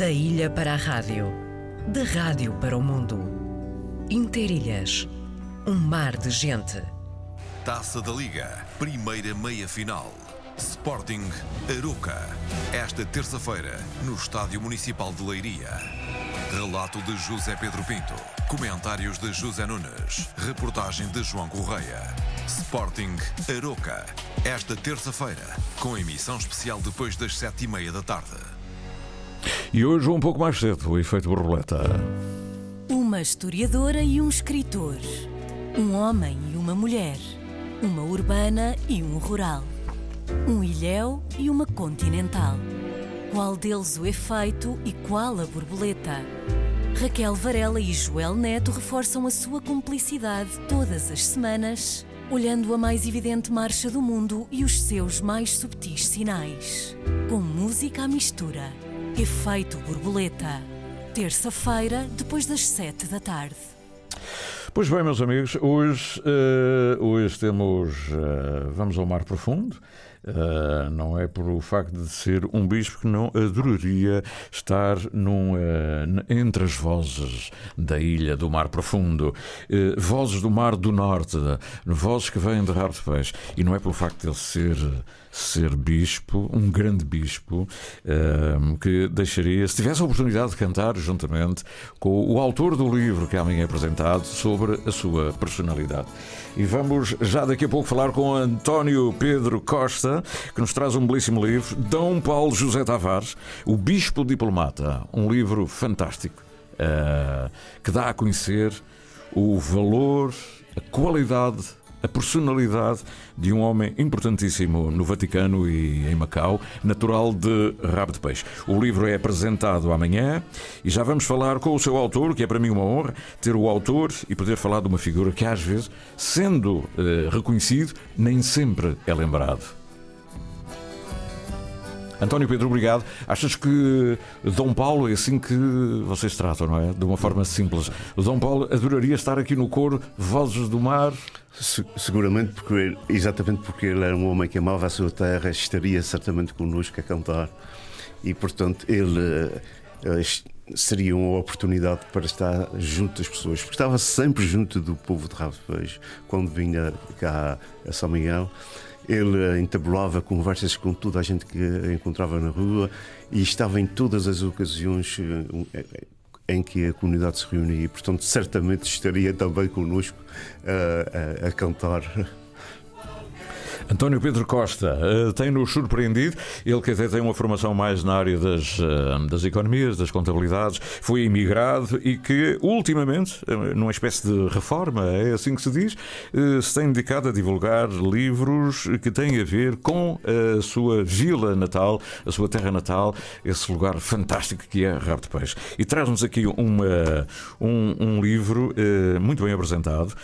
Da ilha para a rádio, da rádio para o mundo. Interilhas, um mar de gente. Taça da Liga, primeira meia-final. Sporting Aruca. Esta terça-feira, no Estádio Municipal de Leiria. Relato de José Pedro Pinto. Comentários de José Nunes. Reportagem de João Correia. Sporting Aroca. Esta terça-feira, com emissão especial depois das sete e meia da tarde. E hoje um pouco mais cedo, o efeito borboleta. Uma historiadora e um escritor. Um homem e uma mulher. Uma urbana e um rural. Um ilhéu e uma continental. Qual deles o efeito e qual a borboleta? Raquel Varela e Joel Neto reforçam a sua cumplicidade todas as semanas, olhando a mais evidente marcha do mundo e os seus mais subtis sinais. Com música à mistura. Efeito borboleta. Terça-feira, depois das sete da tarde. Pois bem, meus amigos, hoje, uh, hoje temos. Uh, vamos ao mar profundo. Uh, não é por o facto de ser um bispo que não adoraria estar num, entre as vozes da ilha do Mar Profundo, vozes do Mar do Norte, vozes que vêm de Rabo de Peixe, e não é pelo facto de ele ser ser bispo, um grande bispo, que deixaria, se tivesse a oportunidade de cantar juntamente com o autor do livro que amanhã é apresentado sobre a sua personalidade. E vamos já daqui a pouco falar com António Pedro Costa, que nos traz um belíssimo livro, Dom Paulo José Tavares, O Bispo Diplomata, um livro fantástico uh, que dá a conhecer o valor, a qualidade a personalidade de um homem importantíssimo no Vaticano e em Macau, natural de Rabo de Peixe. O livro é apresentado amanhã e já vamos falar com o seu autor, que é para mim uma honra ter o autor e poder falar de uma figura que às vezes, sendo eh, reconhecido, nem sempre é lembrado. António Pedro, obrigado. Achas que Dom Paulo é assim que vocês tratam, não é? De uma forma simples. O Dom Paulo adoraria estar aqui no coro Vozes do Mar. Seguramente, porque, exatamente porque ele era um homem que amava a sua terra, estaria certamente connosco a cantar. E, portanto, ele uh, seria uma oportunidade para estar junto das pessoas, porque estava sempre junto do povo de Peixe, quando vinha cá a São Miguel. Ele entabulava conversas com toda a gente que encontrava na rua e estava em todas as ocasiões eh, em que a comunidade se reunia. Portanto, certamente estaria também connosco a, a, a cantar António Pedro Costa uh, tem-nos surpreendido. Ele que até tem uma formação mais na área das, uh, das economias, das contabilidades, foi imigrado e que ultimamente, uh, numa espécie de reforma, é assim que se diz, se tem dedicado a divulgar livros que têm a ver com a sua vila natal, a sua terra natal, esse lugar fantástico que é Rabo de Peixe. E traz-nos aqui uma, um, um livro muito bem apresentado,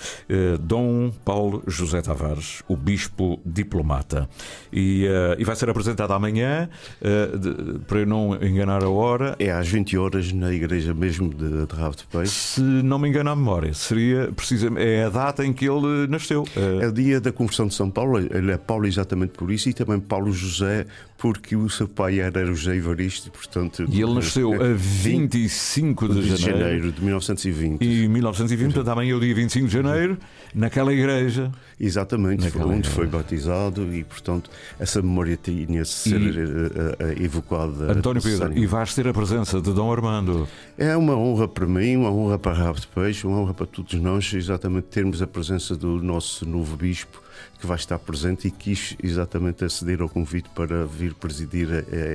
Dom Paulo José Tavares, o Bispo diplomata. E, uh, e vai ser apresentado amanhã, uh, de, para eu não enganar a hora. É às 20 horas na igreja mesmo de, de Rabo de Peixe. Se não me engano a memória, seria precisamente é a data em que ele nasceu. Uh... É o dia da conversão de São Paulo. Ele é Paulo exatamente por isso e também Paulo José porque o seu pai era José Evaristo, portanto. E ele nasceu a 25 de, de janeiro. janeiro de 1920. E 1920, portanto, amanhã é o dia 25 de janeiro, naquela igreja. Exatamente, naquela onde igreja. foi batizado e, portanto, essa memória tinha de ser e... uh, uh, evocada. António Pedro, e vais ter a presença de Dom Armando. É uma honra para mim, uma honra para Rabo de Peixe, uma honra para todos nós, exatamente termos a presença do nosso novo bispo que vai estar presente e quis exatamente aceder ao convite para vir presidir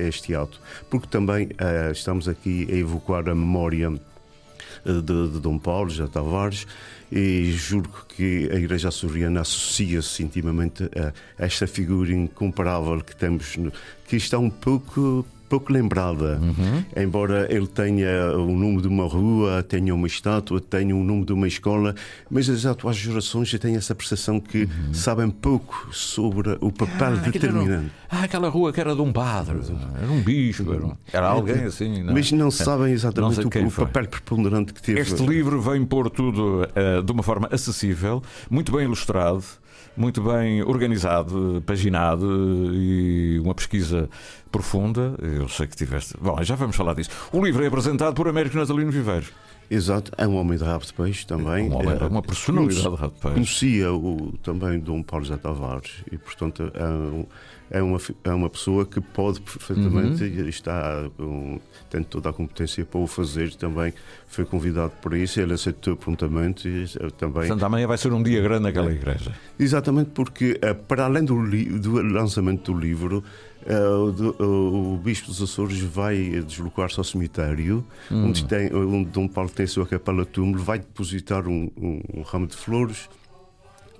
este ato, porque também uh, estamos aqui a evocar a memória eh, de, de Dom Paulo já Tavares e juro que a Igreja Açoriana associa-se intimamente a esta figura incomparável que temos, que está um pouco pouco lembrada. Uhum. Embora ele tenha o nome de uma rua, tenha uma estátua, tenha o nome de uma escola, mas as atuais gerações já têm essa percepção que uhum. sabem pouco sobre o papel ah, determinante. ah, aquela rua que era de um padre, era um bispo, era, era alguém assim. Não? Mas não sabem exatamente não o, o papel preponderante que teve. Este livro vem pôr tudo uh, de uma forma acessível, muito bem ilustrado. muito bem organizado, paginado e uma pesquisa profunda. Eu sei que tiveste. Bom, já vamos falar disso. O livro é apresentado por Américo Natalino Viveiro. Exato, é um homem de rabo de peixe também. Um homem, é uma personalidade de rabo de peixe. Conhecia o, também Dom Paulo José Tavares e, portanto, é, um, é, uma, é uma pessoa que pode perfeitamente uhum. está um, tem toda a competência para o fazer também. Foi convidado para isso, ele aceitou prontamente. E, eh, também. Portanto, amanhã vai ser um dia grande naquela é. igreja. Exatamente, porque eh, para além do, do lançamento do livro, Uh, o, o, Bispo dos Açores vai deslocar-se ao cemitério, hum. onde, tem, onde Dom Paulo tem a sua capela túmulo, vai depositar um, um, um ramo de flores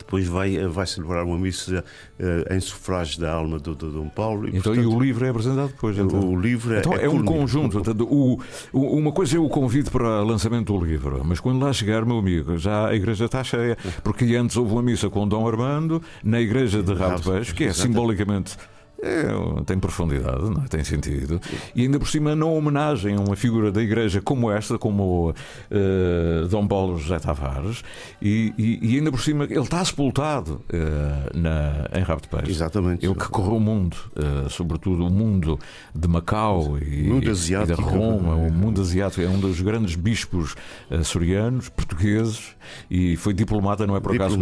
depois vai, vai celebrar uma missa uh, em sufrágio da alma do, do Dom Paulo. E, então, portanto, e o livro é apresentado depois? Então, o livro é, então, é, é um conjunto. Portanto, o, o, uma coisa é o convite para o lançamento do livro, mas quando lá chegar, meu amigo, já a igreja está cheia, porque antes houve uma missa com Dom Armando na igreja de de Peixe, que é simbolicamente é, tem profundidade, não é? tem sentido. E ainda por cima, na homenagem a uma figura da Igreja como esta, como uh, Dom Paulo José Tavares, e, e, e, ainda por cima, ele está sepultado uh, na, em Rabo de Peixe. Exatamente. Ele que correu o mundo, uh, sobretudo o mundo de Macau e, mundo asiático, e de Roma. O mundo asiático é um dos grandes bispos açorianos, portugueses, e foi diplomata, não é por acaso.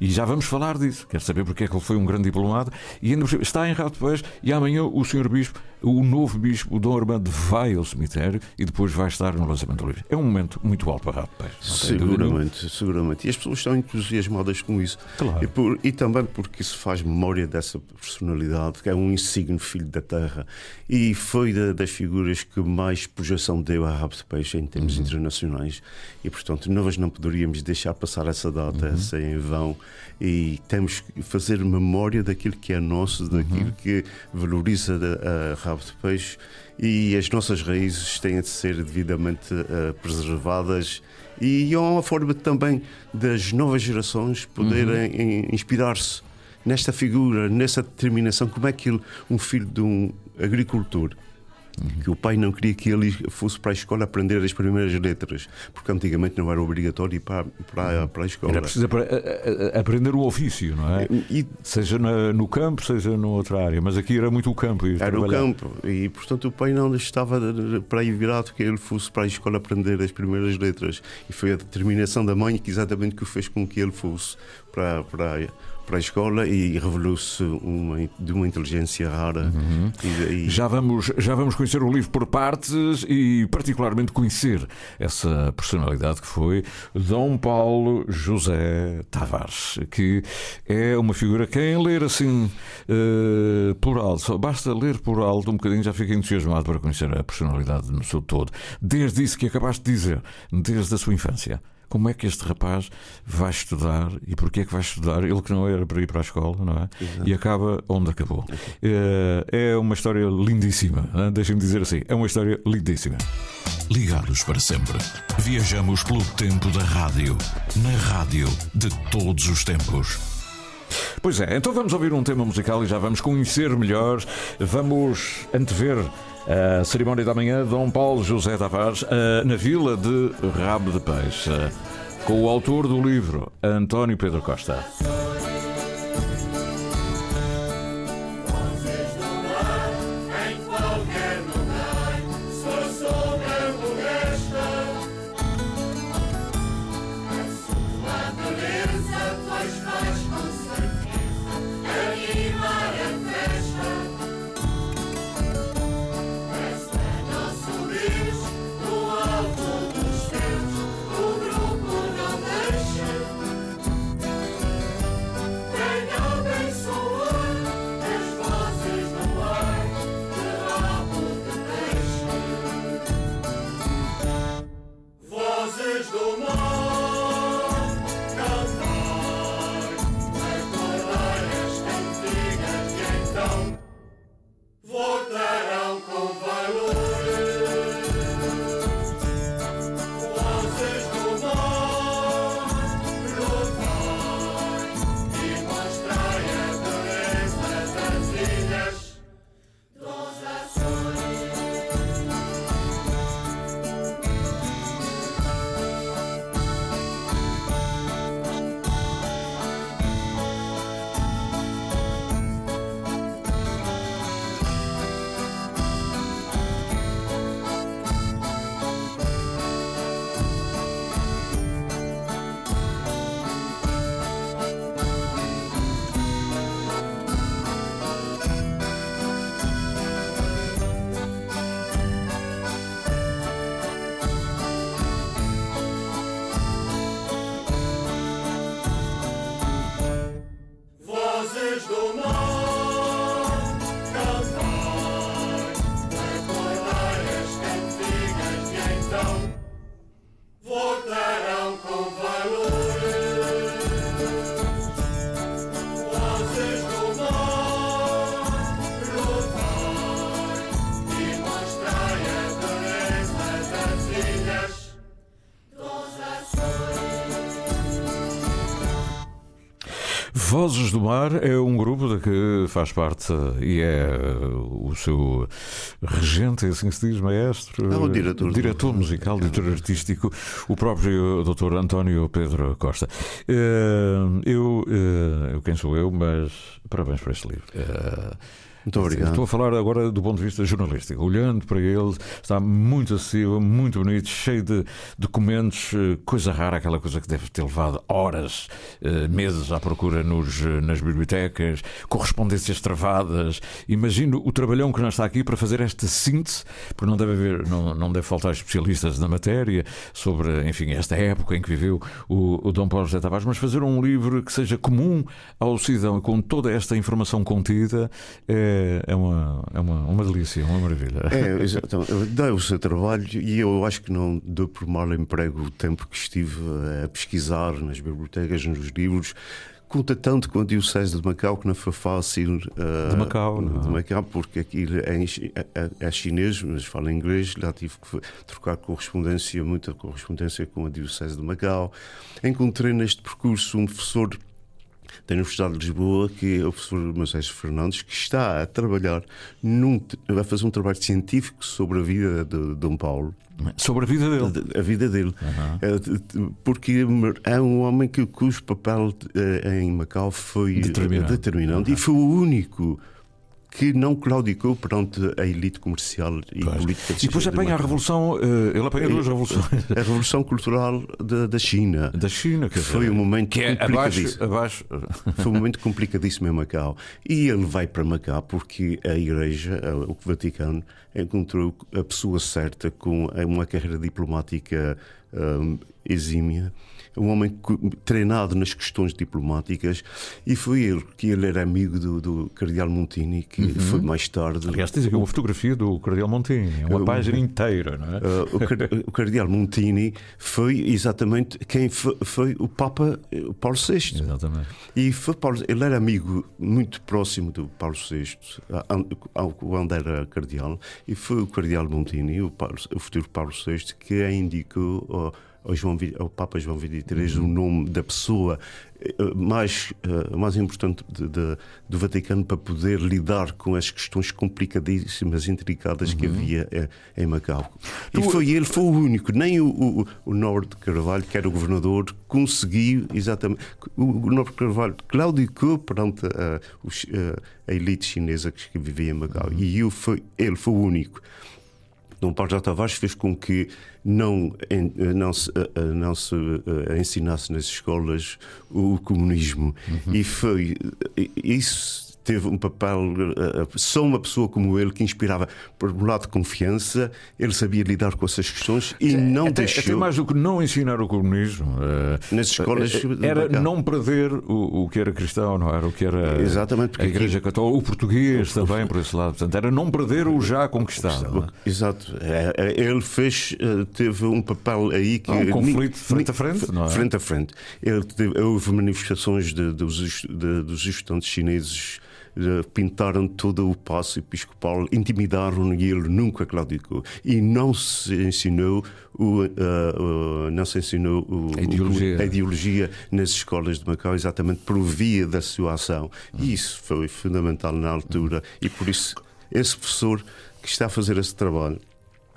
E já vamos falar disso. Quero saber porque é que ele foi um grande diplomata. E ainda por cima, está em Rabo depois, e amanhã o Sr. Bispo, o novo Bispo, Dom Armando, vai ao cemitério e depois vai estar no lançamento do livro. É um momento muito alto para rapaz. Seguramente, seguramente. E as pessoas estão entusiasmadas com isso. Claro. E, por, e, também porque isso faz memória dessa personalidade, que é um insigne filho da terra. E foi da, das figuras que mais projeção deu a Rabo de Peixe em termos uhum. internacionais. E, portanto, nós não poderíamos deixar passar essa data uhum. sem em vão. E temos que fazer memória daquilo que é nosso, daquilo uhum. que valoriza a, a rabo de peixe e as nossas raízes têm de ser devidamente uh, preservadas e é uma forma também das novas gerações poderem uhum. inspirar-se nesta figura, nessa determinação, como é que um filho de um agricultor Uhum. Que o pai não queria que ele fosse para a escola aprender as primeiras letras, porque antigamente não era obrigatório ir para, para, para a escola. Era preciso aprender o ofício, não é? E, seja no campo, seja noutra área, mas aqui era muito o campo. Era trabalhar. o campo, e portanto o pai não estava para aí virado que ele fosse para a escola aprender as primeiras letras. E foi a determinação da mãe que exatamente que fez com que ele fosse para, para para a escola e revelou-se uma, de uma inteligência rara. Uhum. E, e... Já, vamos, já vamos conhecer o livro por partes e, particularmente, conhecer essa personalidade que foi Dom Paulo José Tavares, que é uma figura que, em ler assim uh, por alto, só basta ler por alto um bocadinho, já fica entusiasmado para conhecer a personalidade no seu todo. Desde isso que acabaste de dizer, desde a sua infância como é que este rapaz vai estudar e porquê é que vai estudar? Ele que não era para ir para a escola, não é? Exato. E acaba onde acabou. É, é uma história lindíssima, deixem-me dizer assim, é uma história lindíssima. Ligados para sempre. Viajamos pelo tempo da rádio, na rádio de todos os tempos. Pois é, então vamos ouvir um tema musical e já vamos conhecer melhor, vamos antever a cerimónia da manhã, Dom Paulo José Tavares, na vila de Rabo de Peixe, com o autor do livro, António Pedro Costa. Vozes do Mar é um grupo de que faz parte e é o seu regente, é assim se diz, maestro. É o diretor. Diretor musical, diretor artístico, o próprio Dr. António Pedro Costa. Eh, eu, eh, eu, quem sou eu, mas parabéns por este livro. Muito obrigado. Estou a falar agora do ponto de vista jornalístico. Olhando para ele, está muito acessível, muito bonito, cheio de documentos, eh, coisa rara, aquela coisa que deve ter levado horas, eh, meses à procura nos, eh, nas bibliotecas, correspondências travadas. Imagino o trabalhão que não está aqui para fazer esta síntese, porque não deve haver, não, não deve faltar especialistas na matéria sobre, enfim, esta época em que viveu o, o Dom Paulo José Tavares, mas fazer um livro que seja comum ao cidadão com toda esta informação contida é é, uma, é uma, uma delícia, uma maravilha. É, exatamente. Dá o seu trabalho e eu acho que não dou por mal emprego o tempo que estive a pesquisar nas bibliotecas, nos livros. Conta tanto com a Diocese de Macau que não foi fácil. Uh, de Macau, não. De Macau, porque aquilo é, é, é, chinês, mas fala inglês. Lá tive que trocar correspondência, muita correspondência com a Diocese de Macau. Encontrei neste percurso um professor da Universidade de Lisboa, que é o professor Moisés Fernandes, que está a trabalhar, num, vai fazer um trabalho científico sobre a vida de Dom Paulo. Sobre a vida dele? A vida dele. Uhum. Porque é um homem que, cujo papel eh, em Macau foi determinante, determinante uhum. e foi o único que não claudicou perante a elite comercial e pois. política. E depois apanha a revolução, eh, ele apanha duas revoluções. A revolução cultural da, da China. Da China, que foi um momento que é abaixo, abaixo. Foi um momento complicadíssimo em Macau. E ele vai para Macau porque a Igreja, o Vaticano, encontrou a pessoa certa com uma carreira diplomática um, exímia um homem treinado nas questões diplomáticas, e foi ele que ele era amigo do, do Cardeal Montini, que uhum. foi mais tarde. Aliás, tens aqui uma fotografia do Cardeal Montini, uma página inteira, não é? Uh, o, Cardeal Montini foi exatamente quem foi, foi o Papa Paulo VI. Exatamente. E foi Paulo, ele era amigo muito próximo do Paulo VI, quando era cardeal, e foi o Cardeal Montini, o, Paulo, o futuro Paulo VI, que a indicou. Uh, ao, João, ao Papa João XXIII o nome da pessoa eh, mais, eh, mais importante de, de, do Vaticano para poder lidar com as questões complicadíssimas, intricadas uhum. que havia eh, em Macau. E foi ele, foi o único, nem o, o, o Norte Carvalho, que era o governador, conseguiu exatamente. O, o Norte Carvalho claudicou perante a, a, a elite chinesa que vivia em Macau. Uhum. E eu foi, ele foi o único. Dom Paulo J. Tavares fez com que não, não se, eh, eh, não se eh, ensinasse nas escolas o comunismo. Uhum. E foi isso teve um papel, eh, eh, só uma pessoa como ele que inspirava por um lado de confiança, ele sabia lidar com essas questões e não até, deixou. Até mais do que não ensinar o comunismo, uh, nas escolas era não perder o, o, que era cristão, não era o que era Exatamente, a Igreja Católica, o português o, também por esse lado, portanto era não perder o já conquistado. É? Exato, ele fez, teve um papel aí que. Um conflito frente a frente, não é? Frente a frente. Ele teve, houve manifestações de, dos, de, dos estudantes chineses pintaram todo o passo episcopal, intimidaram e ele nunca claudicou. E não se ensinou o, uh, uh, não se ensinou o, a, ideologia. O, a, ideologia. nas escolas de Macau, exatamente por via da sua ação. E isso foi fundamental na altura. E por isso, esse professor que está a fazer esse trabalho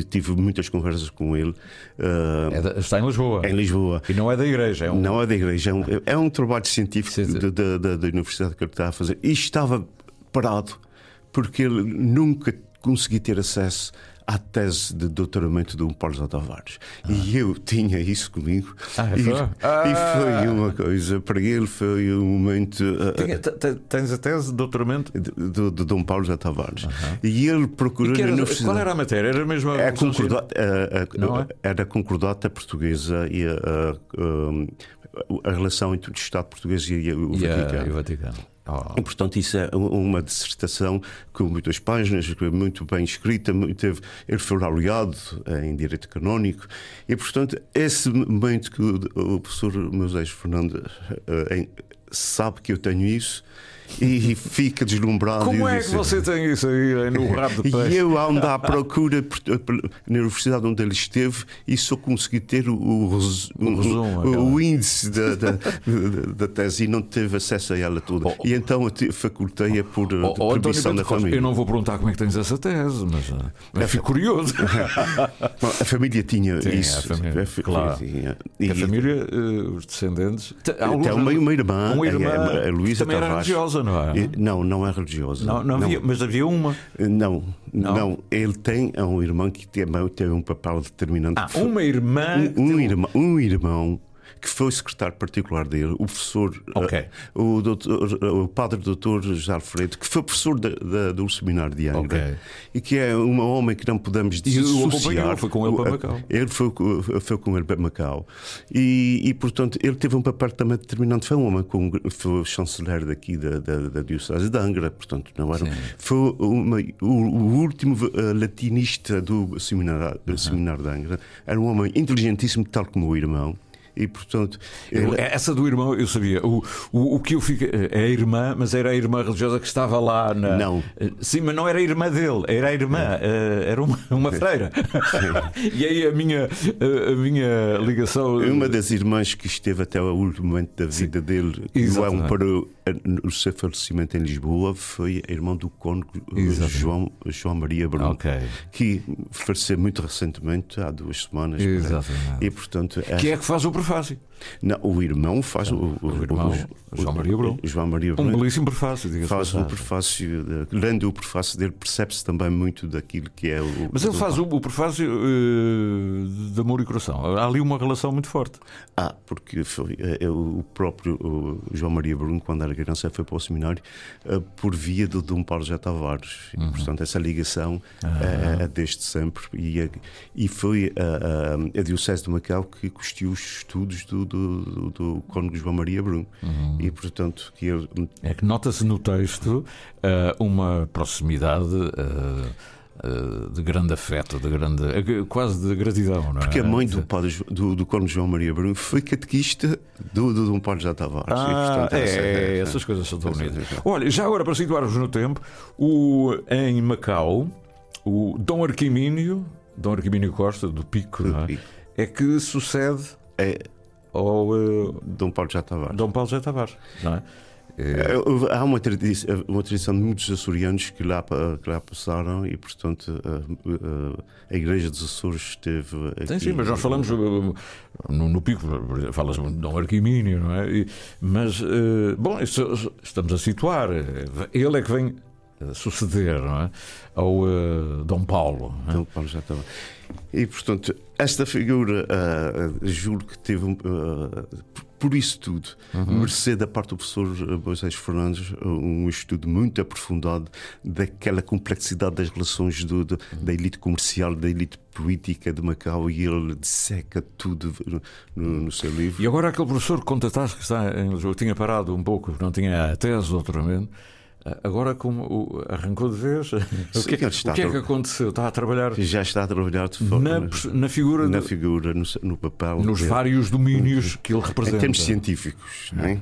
tive muitas conversas com ele. Uh, é está em Lisboa. Em Lisboa. E não é da igreja. É um... Não é da igreja. É um, é um trabalho científico da, da, da universidade que ele está a fazer. E estava parado porque ele nunca conseguia ter acesso à tese de doutoramento do Paulo José Tavares. Ah. E eu tinha isso comigo. Ah, e, foi? Ah. e foi uma coisa, para ele foi um momento. Uh, Tinha, tens a tese de doutoramento? De, de, de Dom Paulo José Tavares. E ele procurou. E era, qual era a matéria? Era mesmo a, é concordata, a, a, é? Era concordata portuguesa e a, a, relação entre o Estado português e, o, Vaticano. E o Vaticano. Oh. E, portanto, isso é uma dissertação com muitas páginas, muito bem escrita. Teve, ele foi laureado em Direito Canónico. E, portanto, esse momento que o, professor Moisés Fernandes uh, sabe que eu tenho isso e fica deslumbrado. Como e é que você tem isso aí no rabo de E peixe? eu ando à procura na universidade onde ele esteve e só consegui ter o, o, O resumo, o- o índice da, da, da- tese e não teve acesso a ela toda. Oh, oh. e então facultei-a por Oh, oh, permissão da família. eu não vou perguntar como é que tens essa tese, mas, mas fico curioso. Bom, a família tinha Tinha, isso. a família, fa- claro. tinha. Que a E- família, eh, os descendentes. Tem uma, uma irmã, uma irmã a, a Luísa também era Tavares. Religiosa, não é? Não, não é religiosa. Não, não havia, mas havia uma. Não, Não? não, Ele tem um irmão que tem, tem um papel determinante. Ah, uma irmã. um, teve- irmão, um irmão que foi secretário particular dele, o professor, Ok. eh, o, doutor, o padre doutor José Alfredo, que foi professor da- da- do seminário de Angra Ok. e que é um homem que não podemos E dissociar. acompanhou, foi com ele para O- Macau. Ele foi, foi com ele para Macau e, e, portanto, ele teve um papel também determinante. Foi um homem com, foi chanceler daqui da, da, da Diocese de Angra, portanto, não era. Foi uma, o, o último eh, latinista do seminário, do seminário de Angra. Era um homem inteligentíssimo, tal como o irmão. E, portanto, ele- Essa do irmão, eu sabia. O, o, o que eu fiquei. É a irmã, mas era a irmã religiosa que estava lá na. Não. Sim, mas não era a irmã dele, era a irmã, eh, era uma, uma freira. e aí a minha, a, a minha ligação. Uma das irmãs que esteve até o último momento da vida dele, que Exatamente. não para o, o seu falecimento em Lisboa, foi a irmã do cônego Exatamente. João, João Maria Bruno, Ok. que faleceu muito recentemente, há duas semanas. Exatamente. E portanto, Que é que faz o prefácio. não, o irmão faz o, o, irmão, João Maria Bruno. João Maria Um Bruno. belíssimo prefácio, diga-se de Faz o prefácio, de- lendo o prefácio dele, percebe-se também muito daquilo que é o. Mas ele o- faz o, o prefácio eh, de amor e coração. Há ali uma relação muito forte. Ah, porque foi eh, o próprio o João Maria Bruno, quando era criança, foi para o seminário eh, por via do Dom Paulo José Tavares. E, portanto, essa ligação eh, é desde sempre. E, é- e foi a, a, Diocese de Macau que custeou os estudos do, do, do, do cônego João Maria Bruno. E, portanto, que ele. É que nota-se no texto eh, uma proximidade eh, eh, de grande afeto, de grande, eh, quase de gratidão, não é? Porque a mãe do, padre, do, do cônego João Maria Bruno foi catequista do, do Dom Paulo José Tavares. E, Ah, portanto, é, essa- é, essas coisas são tão essa- bonitas. Olha, já agora para situar-vos no tempo, o, em Macau, o Dom Arquimínio, Dom Arquimínio Costa, do Pico, não é? Pico. é que sucede É ao eh, Dom Paulo José Tavares. Dom Paulo José Tavares, não é? É, Há uma tradição, uma tradição de muitos açorianos que lá, que lá passaram e, portanto, a, a- a Igreja dos Açores esteve aqui. Sim, sim, mas nós falamos uh, no, no Pico, fala-se de Dom Arquimínio, não é? Mas, uh, bom, estamos a situar. Ele é que vem uh, suceder, não é? Ao uh, Dom Paulo. é? Dom Paulo já estava. E, portanto, esta figura, ah, juro que teve um. Por- isso tudo, mercê da parte do professor Moisés Fernandes, um estudo muito aprofundado daquela complexidade das relações do- do- da elite comercial, da elite política de Macau, e ele disseca tudo no, no seu livro. E agora aquele professor que contataste que está em Lisboa, tinha parado um pouco, não tinha a tese, doutoramento, agora como arrancou de vez, o que, está o que é a que tra- aconteceu? Está a trabalhar Já está a trabalhar de forma. na, na figura, na de- figura, no, no papel. nos vários domínios que ele Em representa. termos científicos, não é?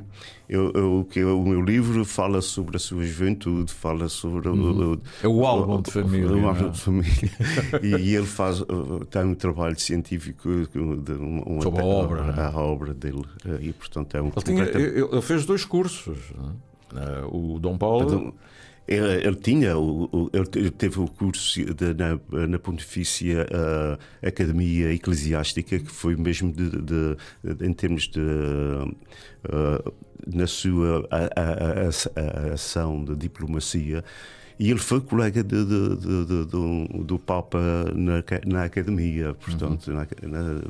Eu, eu- o que o meu livro fala sobre a sua juventude, fala sobre o, o- É o álbum de família, o não é? álbum de família. e, ele faz uh, tem um trabalho científico de uma, Sobre a obra, é? a obra dele uh, e portanto é um Ele, tinha- completa- ele- ele fez dois cursos. não é? Eh, O Dom Paulo. Então, Ele, ele tinha, ele te- teve o curso de- na, na Pontifícia uh, Academia Eclesiástica, que foi mesmo de, de- de- em termos de. uh, na sua a- a- a- ação de diplomacia. E ele foi colega de- do, do Papa na, na Academia, portanto, na, na,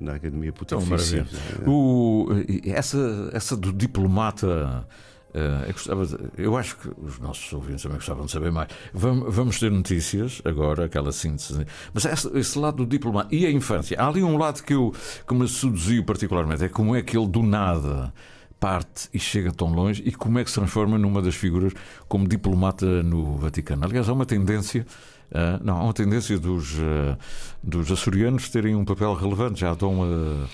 na Academia Então, Pontifícia. maravilha. O- essa, essa do diplomata. Eh, eu, acho que os nossos ouvintes também gostavam de saber mais. Vamos, ter notícias agora, aquela síntese. Mas esse lado do diplomata e a infância. Há ali um lado que, eu, que me seduziu particularmente: é como é que ele do nada parte e chega tão longe e como é que se transforma numa das figuras como diplomata no Vaticano. Aliás, há uma tendência Uh, não, há uma tendência dos, uh, dos açorianos terem um papel relevante, já estão a.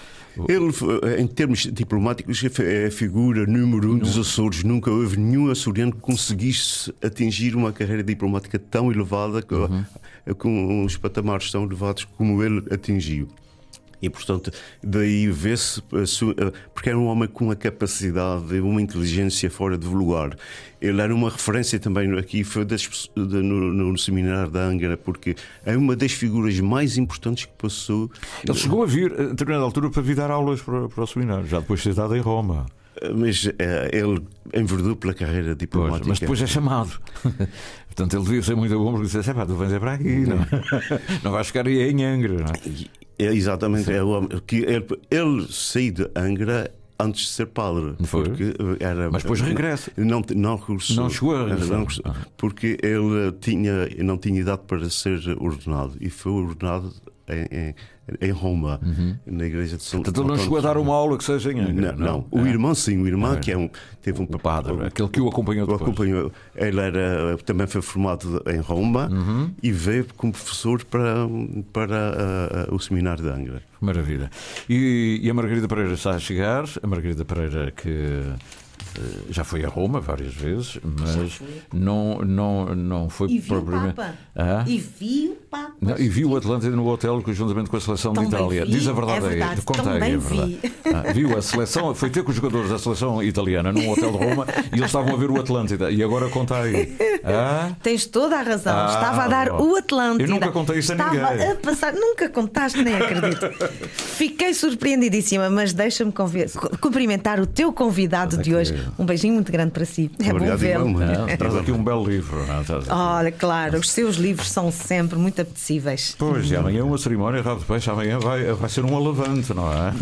Ele, em termos diplomáticos, é a figura número um dos Açores. Nunca houve nenhum açoriano que conseguisse atingir uma carreira diplomática tão elevada, uhum. com uns patamares tão elevados como ele atingiu. E, portanto, daí vê-se. Porque era um homem com uma capacidade, uma inteligência fora de lugar. Ele era uma referência também aqui, foi das, no, no, seminário da Angra, porque é uma das figuras mais importantes que passou. Ele chegou a vir, a determinada altura, para vir dar aulas para, para o seminário, já depois de ter estado em Roma mas uh, ele enverdou pela carreira diplomática. Pois, mas depois é chamado. Portanto, ele devia ser muito bom porque disse: pá, tu vens é para aqui, não, não vais ficar aí em Angra. Não é? É, exatamente. É o, que ele, ele saiu de Angra antes de ser padre. Foi? Porque eh, era, Mas depois regressa. Não, não, regressou, não chegou a regressar. Ah. Porque ele tinha, não tinha idade para ser ordenado e foi ordenado em, em em Roma, uhum. na igreja de São Portanto, ele não chegou a dar uma aula que seja em Angra. Não, não. o é. irmão sim, o irmão que é um, teve um o padre, aquele que o acompanhou depois. acompanhou. Ele era, também foi formado em Roma uhum. e veio como professor para, para uh, o seminário de Angra. Maravilha. E, e a Margarida Pereira está a chegar, a Margarida Pereira que já foi a Roma várias vezes, mas não, não, não foi e viu propriamente. O Papa. Ah? E viu o Papa. Não, e viu o Atlântida no hotel juntamente com a seleção Também de Itália. Vi, Diz a verdade, é verdade. aí. Conta aí, é verdade. Vi. Ah, viu a seleção, foi ter com os jogadores da seleção italiana num hotel de Roma e eles estavam a ver o Atlântida. E agora conta aí. Ah? Tens toda a razão. Ah, Estava a dar bom. o Atlântida. Eu nunca contei isso a Estava ninguém. Estava a passar, nunca contaste, nem acredito. Fiquei surpreendidíssima, mas deixa-me cumprimentar o teu convidado de hoje. Um beijinho muito grande para si. É Obrigado, bom vê-lo. Traz aqui um belo livro. Olha, claro, os seus livros são sempre muito apetecíveis. Pois, e amanhã uma cerimónia, rabo de peixe, amanhã vai, vai ser um alavante, não é?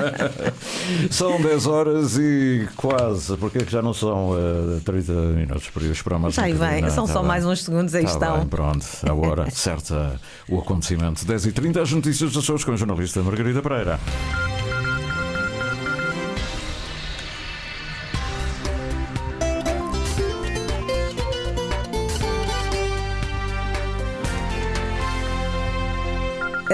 são 10 horas e quase, porque é que já não são uh, 30 minutos por isso para mais Já um vem, são tá só bem. mais uns segundos, aí tá estão. Bem, pronto, a hora certa, o acontecimento. 10h30, as notícias das pessoas com a jornalista Margarida Pereira.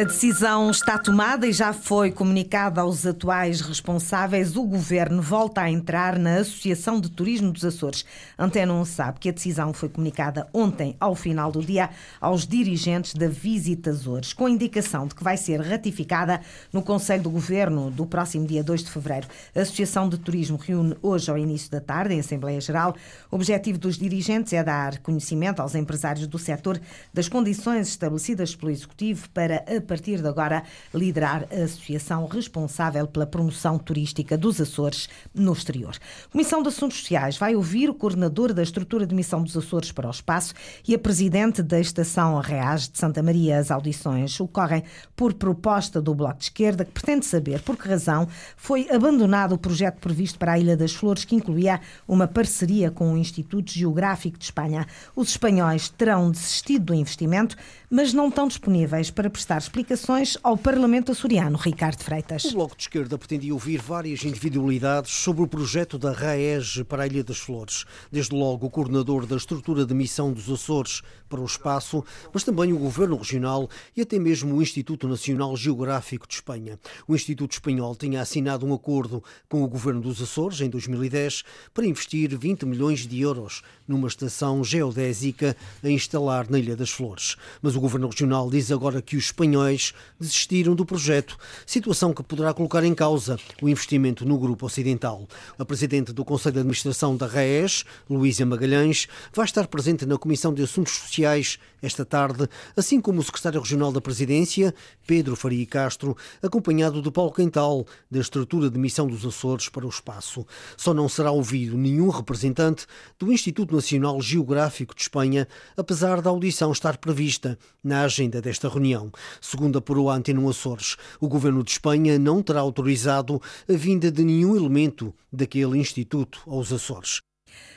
Decisão está tomada e já foi comunicada aos atuais responsáveis. O governo volta a entrar na Associação de Turismo dos Açores. Antena 1 sabe que a decisão foi comunicada ontem, ao final do dia, aos dirigentes da Visita Açores, com indicação de que vai ser ratificada no Conselho do Governo do próximo dia 2 de fevereiro. A Associação de Turismo reúne hoje, ao início da tarde, em Assembleia Geral. O objetivo dos dirigentes é dar conhecimento aos empresários do setor das condições estabelecidas pelo Executivo para a partir de agora, liderar a associação responsável pela promoção turística dos Açores no exterior. Comissão de Assuntos Sociais vai ouvir o coordenador da estrutura de missão dos Açores para o espaço e a presidente da Estação Reais de Santa Maria. As audições ocorrem por proposta do Bloco de Esquerda, que pretende saber por que razão foi abandonado o projeto previsto para a Ilha das Flores, que incluía uma parceria com o Instituto Geográfico de Espanha. Os espanhóis terão desistido do investimento, mas não estão disponíveis para prestar explicações ao Parlamento açoriano. Ricardo Freitas. O Bloco de Esquerda pretendia ouvir várias individualidades sobre o projeto da RAEG para a Ilha das Flores. Desde logo o coordenador da estrutura de missão dos Açores para o espaço, mas também o Governo Regional e até mesmo o Instituto Nacional Geográfico de Espanha. O Instituto Espanhol tinha assinado um acordo com o Governo dos Açores em 2010 para investir 20 milhões de euros numa estação geodésica a instalar na Ilha das Flores. Mas o Governo Regional diz agora que os espanhóis desistiram do projeto, situação que poderá colocar em causa o investimento no Grupo Ocidental. A Presidente do Conselho de Administração da RAES, Luísa Magalhães, vai estar presente na Comissão de Assuntos Sociais esta tarde, assim como o Secretário Regional da Presidência, Pedro Faria Castro, acompanhado de Paulo Quental, da estrutura de missão dos Açores para o espaço. Só não será ouvido nenhum representante do Instituto Nacional Geográfico de Espanha, apesar da audição estar prevista na agenda desta reunião. Segundo apurou a Antena Açores, o governo de Espanha não terá autorizado a vinda de nenhum elemento daquele instituto aos Açores.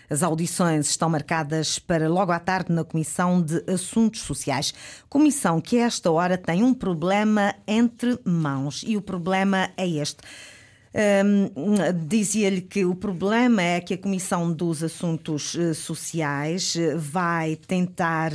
As audições estão marcadas para logo à tarde na Comissão de Assuntos Sociais. Comissão que a esta hora tem um problema entre mãos. E o problema é este. Um, Dizia-lhe que o problema é que a Comissão dos Assuntos eh, Sociais eh, vai tentar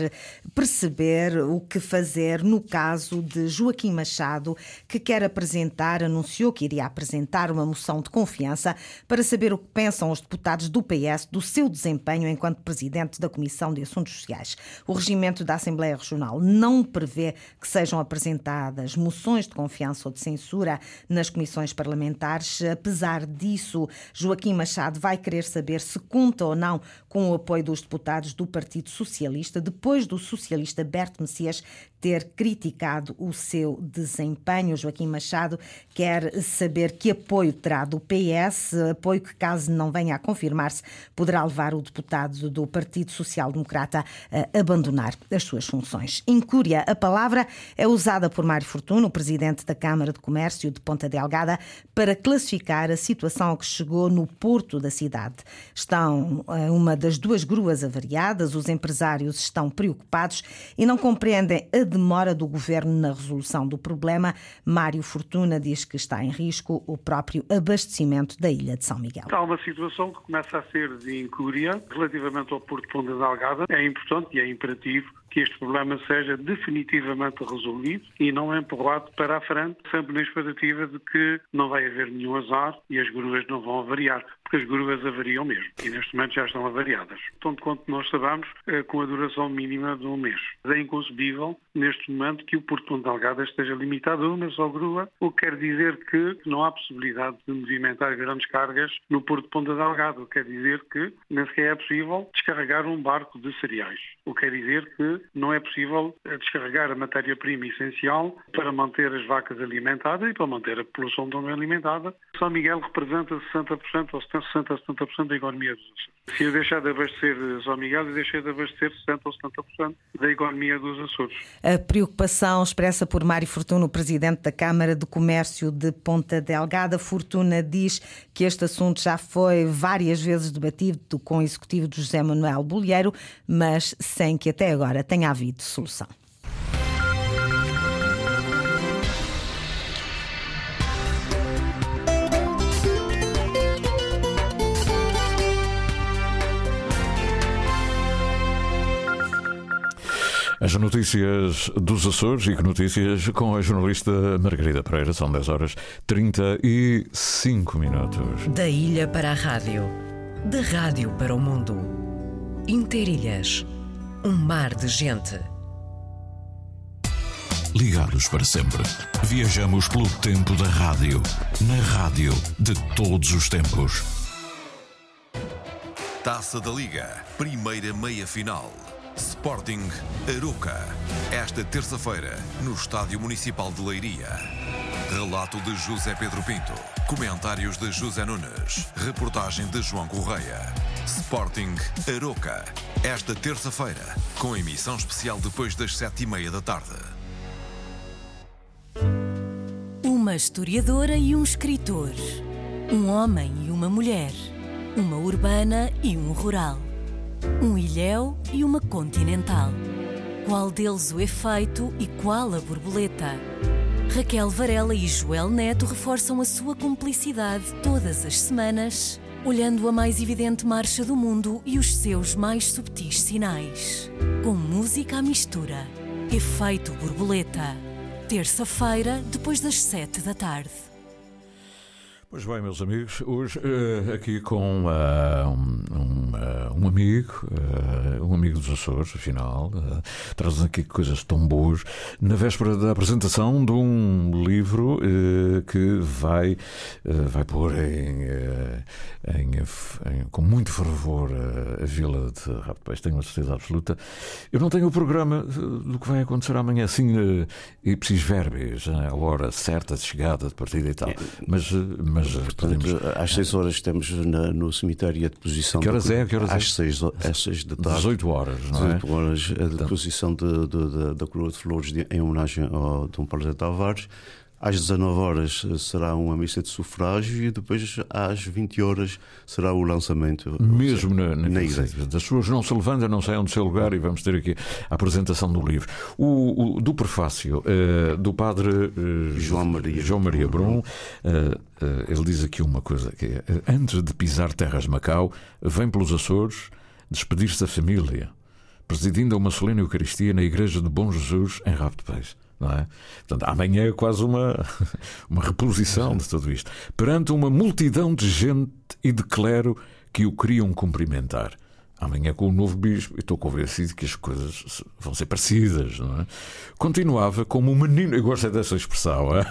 perceber o que fazer no caso de Joaquim Machado, que quer apresentar, anunciou que iria apresentar uma moção de confiança para saber o que pensam os deputados do PS do seu desempenho enquanto presidente da Comissão de Assuntos Sociais. O regimento da Assembleia Regional não prevê que sejam apresentadas moções de confiança ou de censura nas comissões parlamentares Apesar disso, Joaquim Machado vai querer saber se conta ou não com o apoio dos deputados do Partido Socialista, depois do socialista Berto Messias ter criticado o seu desempenho. Joaquim Machado quer saber que apoio terá do PS, apoio que, caso não venha a confirmar-se, poderá levar o deputado do Partido Social Democrata a abandonar as suas funções. Incúria, a palavra é usada por Mário Fortuno, presidente da Câmara de Comércio de Ponta Delgada, para classificar a situação que chegou no porto da cidade. Estão eh, uma das duas gruas avariadas, os empresários estão preocupados e não compreendem a demora do governo na resolução do problema. Mário Fortuna diz que está em risco o próprio abastecimento da ilha de São Miguel. Há uma situação que começa a ser de incúria relativamente ao Porto de Ponta Delgada. É importante e é imperativo que este problema seja definitivamente resolvido e não empurrado para a frente, sempre na expectativa de que não vai haver nenhum azar e as gruas não vão avariar, porque as gruas avariam mesmo e neste momento já estão avariadas. Tanto quanto nós sabemos, eh, com a duração mínima de um mês. É inconcebível, neste momento, que o Porto de Delgada esteja limitado a uma só grua, o que quer dizer que não há possibilidade de movimentar grandes cargas no Porto de Ponta Delgada, o que quer dizer que nem sequer é possível descarregar um barco de cereais, o que quer dizer que não é possível eh, descarregar a matéria-prima essencial para manter as vacas alimentadas e para manter a população também alimentada. São Miguel representa 60% ou 60% a 70% da economia dos Açores. Se eu deixar de abastecer São Miguel, eu deixei de abastecer 60% ou 70% da economia dos Açores. A preocupação expressa por Mário Fortuna, o presidente da Câmara de Comércio de Ponta Delgada. Fortuna diz que este assunto já foi várias vezes debatido com o executivo de José Manuel Bolheiro, mas sem que até agora tenha havido solução. As notícias dos Açores e que notícias com a jornalista Margarida Pereira. São 10 horas 35 minutos. Da ilha para a rádio, da rádio para o mundo. Interilhas, um mar de gente. Ligados para sempre. Viajamos pelo tempo da rádio, na rádio de todos os tempos. Taça da Liga, primeira meia-final. Sporting Aroca. Esta terça-feira, no Estádio Municipal de Leiria. Relato de José Pedro Pinto. Comentários de José Nunes. Reportagem de João Correia. Sporting Aroca. Esta terça-feira, com emissão especial depois das sete e meia da tarde. Uma historiadora e um escritor. Um homem e uma mulher. Uma urbana e um rural. Um ilhéu e uma continental. Qual deles o efeito e qual a borboleta? Raquel Varela e Joel Neto reforçam a sua cumplicidade todas as semanas, olhando a mais evidente marcha do mundo e os seus mais subtis sinais. Com música à mistura. Efeito borboleta. Terça-feira, depois das sete da tarde. Pois bem, meus amigos, hoje uh, aqui com uh, um, uh, um, amigo, um amigo dos Açores, afinal, traz aqui coisas tão boas, na véspera da apresentação de um livro que vai, vai pôr em, em, em, com muito fervor a vila de Rapaz, tenho uma certeza absoluta. Eu não tenho o programa do que vai acontecer amanhã, assim, uh, ipsis verbis, a hora certa de chegada, de partida e tal, É. mas, mas Portanto, podemos... às 6 horas estamos na- no cemitério a deposição. Que horas da- é? Que horas é? às 6 às da tarde. 18 horas, não é? 18 horas a deposição de, de- de- da coroa de flores de- em homenagem ao Dom Paulo Zé Tavares. Às 19 horas será uma missa de sufrágio e depois às 20 horas será o lançamento. Mesmo na, na, na igreja. As pessoas não se levantam, não saiam do seu lugar e vamos ter aqui a apresentação do livro. O, o do prefácio uh, do padre uh, João Maria, João Maria Brum, uh, ele diz aqui uma coisa que é, antes de pisar terras de Macau, vem pelos Açores despedir-se da família, presidindo uma solene Eucaristia na Igreja de Bom Jesus em Rabo de Peixe. Não é? Portanto, amanhã é quase uma, uma reposição de tudo isto. Perante uma multidão de gente e de clero que o queriam cumprimentar. Amanhã com o novo bispo, e estou convencido que as coisas vão ser parecidas, não é? Continuava como um menino, eu gosto dessa expressão, é?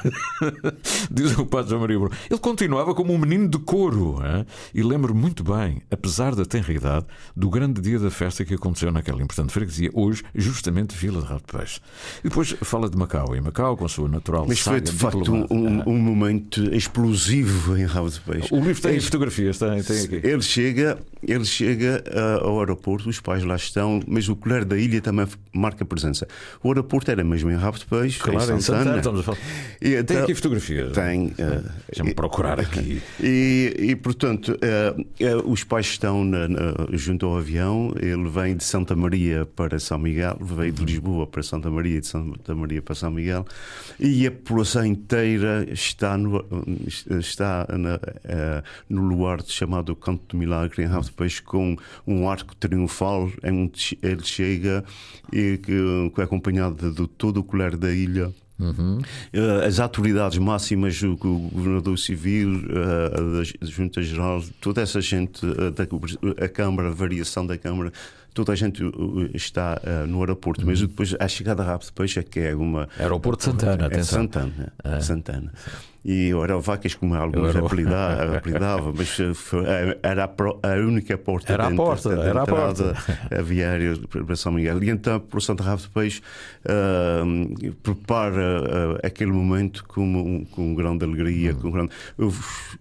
diz o Padre João Maria Bruno. Ele continuava como um menino de couro, é? e lembro muito bem, apesar da tenridade, do grande dia da festa que aconteceu naquela importante freguesia, hoje, justamente Vila de Rato de Peixe. E depois fala de Macau, e Macau, com a sua natural Mas foi de facto um, um, um, momento explosivo em Rabo de Peixe. O livro tem é, fotografias, tem, tem aqui. Ele chega, ele chega ao aeroporto, os pais lá estão, mas o colher da ilha também marca presença. O aeroporto era mesmo em Rabo de Peixe, claro, em Santana. Santana a falar. E, tem então, aqui fotografias? Tem. Uh, Deixa-me procurar aqui. E, e portanto, uh, uh, os pais estão na, na, junto ao avião, ele vem de Santa Maria para São Miguel, veio de Lisboa para Santa Maria, de Santa Maria para São Miguel, e a população inteira está no, está na, no luar chamado Canto do Milagre, em Rabo de Peixe, com um arco triunfal, ele chega e que, que é acompanhado de todo o colher da ilha. Uhum. As autoridades máximas, o governador civil, a Junta Geral, toda essa gente, a Câmara, a variação da Câmara, toda a gente está no aeroporto. Uhum. Mas depois, a chegada rápida depois é que é uma. Aeroporto de Santana, é Santana. É. Santana e era vacas como alguns apelidavam, mas era a, única porta era a porta, era a porta aviária para São Miguel. E então, por Santa Rabo depois uh, prepara uh, aquele momento com com grande alegria, hum. com grande, os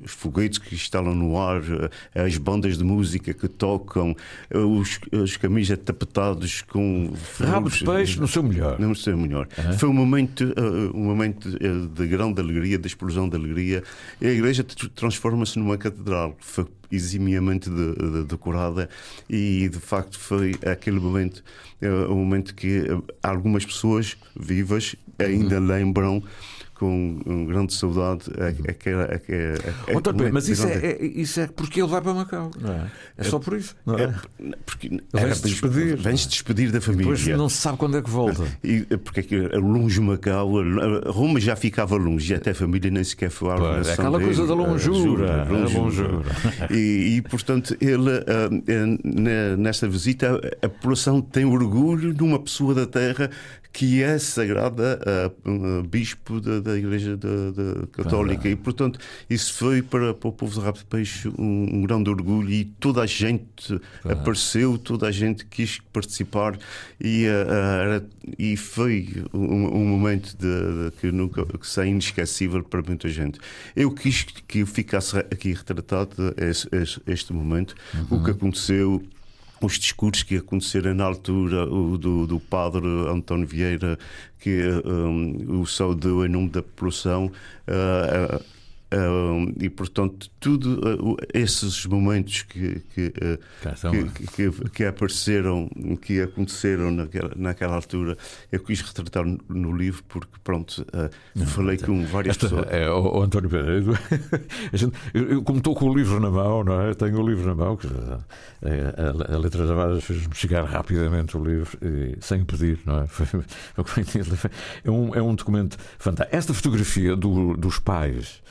foguetes que instalam no ar, uh, as bandas de música que tocam, os, os camisas tapetados com rabo de peixe no seu melhor. No seu melhor. Uhum. Foi um momento, um momento de grande alegria, de explosão explosão de alegria. E a igreja transforma-se numa catedral. Foi eximiamente de, de, decorada e de facto foi aquele momento, o uh, um momento que uh, algumas pessoas vivas ainda uhum. lembram com um grande saudade aquela. É, é, é, Outra é, mas isso é, é, isso é porque ele vai para Macau, não é? É só por isso. Não é? é porque vens despedir. Vens despedir da família. Depois não se sabe quando é que volta. E, porque é que longe Macau, Roma já ficava longe, e até a família nem sequer à É aquela dele, coisa da longura. longura. E, e, portanto, ele, uh, nesta visita, a população tem orgulho de uma pessoa da terra que é sagrada a, bispo da, da Igreja da, da Católica. Ah. E, portanto, isso foi para, para o povo de Rabo de Peixe um, um, grande orgulho e toda a gente ah. apareceu, toda a gente quis participar e, uh, e foi um, um momento de, de, que nunca que é inesquecível para muita gente. Eu quis que ficasse aqui retratado este, este, este momento, uhum. o que aconteceu os discursos que aconteceram na altura, o do, do padre António Vieira, que um, o saudou em nome da população. Uh, uh, e portanto tudo uh, esses momentos que que, uh, que, que, que, apareceram que aconteceram naquela, naquela altura eu quis retratar no, no livro porque pronto não, falei não, com várias esta, pessoas. é, o, o António Pedro eu, eu, como estou com o livro na mão não é? Tenho o livro na mão que é, a, a, letra da Vaz fez-me chegar rapidamente o livro e, sem pedir não é? Foi, é um é um documento fantástico. Esta fotografia do, dos pais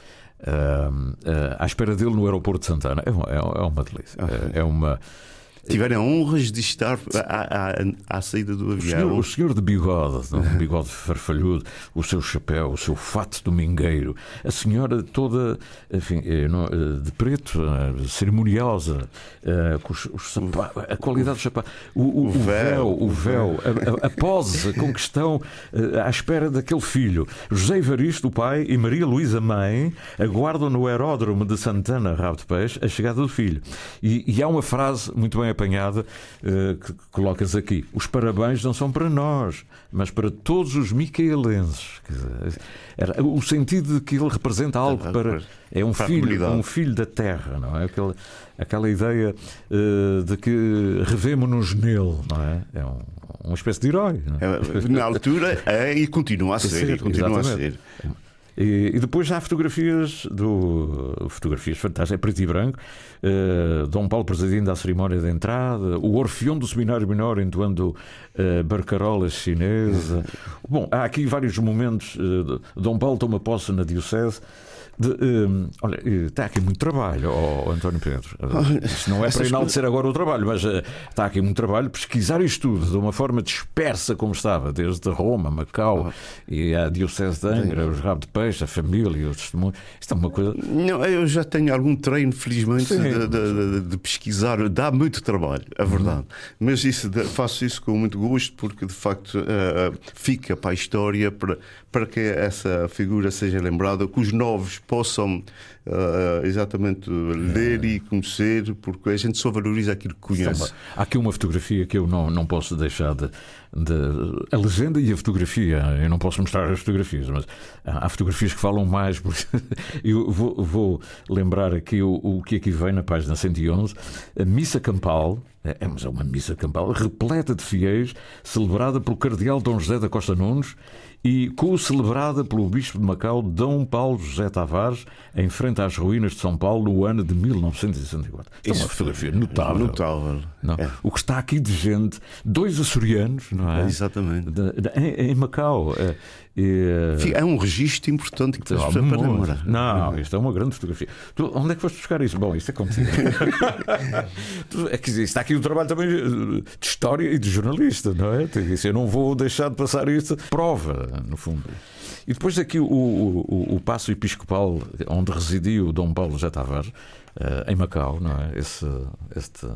à espera dele no aeroporto de Santana. É, é, é uma delícia. É, é uma tiveram honras de estar à, à, à saída do avião. O senhor, o senhor de bigode, não? bigode farfalhudo, o seu chapéu, o seu fato domingueiro, a senhora toda enfim, eh, eh, de preto, eh, cerimoniosa, com os, os sapatos, a qualidade do sapato, o, o, o véu, o véu, a, a, pose com que estão à espera daquele filho. José Evaristo, o pai, e Maria Luísa, mãe, aguardam no aeródromo de Santana, Rabo de Peixe, a chegada do filho. E, e há uma frase muito bem apanhada uh, que colocas aqui. Os parabéns não são para nós, mas para todos os micaelenses. Era, o sentido de que ele representa algo para. É um filho, um filho da terra, não é? Aquela, aquela ideia uh, de que revemos-nos nele, não é? É um, uma espécie de herói. É? Na altura é e continua a ser. continua a ser. E, e, depois há fotografias do fotografias fantásticas, é preto e branco. Uh, Dom Paulo presidindo a cerimónia de entrada, o Orfeão do Seminário Menor entoando uh, barcarola chinesa. Bom, há aqui vários momentos. Uh, Dom Paulo toma posse na Diocese. De, um, olha, está aqui muito trabalho, oh, António Pedro. Isto não é para enaltecer agora o trabalho, mas uh, está aqui muito trabalho. Pesquisar isto tudo de uma forma dispersa como estava, desde Roma, Macau oh. e a Diocese de Angra, os rabos de peixe, a família, os testemunhos. Isto é uma coisa. Não, eu já tenho algum treino, felizmente, de, de, de, pesquisar. Dá muito trabalho, é verdade. Uhum. Mas isso, faço isso com muito gosto, porque de facto uh, fica para a história, para, para que essa figura seja lembrada, que os novos possam uh, exatamente ler e conhecer, porque a gente só valoriza aquilo que conhece. Há aqui uma fotografia que eu não, não posso deixar de, de, A legenda e a fotografia, eu não posso mostrar as fotografias, mas há fotografias que falam mais, porque eu vou, vou lembrar aqui o, o que aqui vem na página 111, a missa campal. É, é, é uma missa campal repleta de fiéis, celebrada pelo Cardeal Dom José da Costa Nunes e co-celebrada pelo Bispo de Macau, Dom Paulo José Tavares, em frente às ruínas de São Paulo no ano de 1964. É uma fotografia notável. notável. É. O que está aqui de gente, dois açorianos, não é? Exatamente. De, de, em, em, Macau. É, e, é um registro importante que tens para namorar. Não, isto é uma grande fotografia. Tu, onde é que foste buscar isso? Bom, isto é contigo. é que está aqui o trabalho também de história e de jornalista, não é? Eu não vou deixar de passar isso. Prova, no fundo. E depois aqui o, o, o passo episcopal onde residiu Dom Paulo José Tavares, uh, em Macau, não é? Esse, este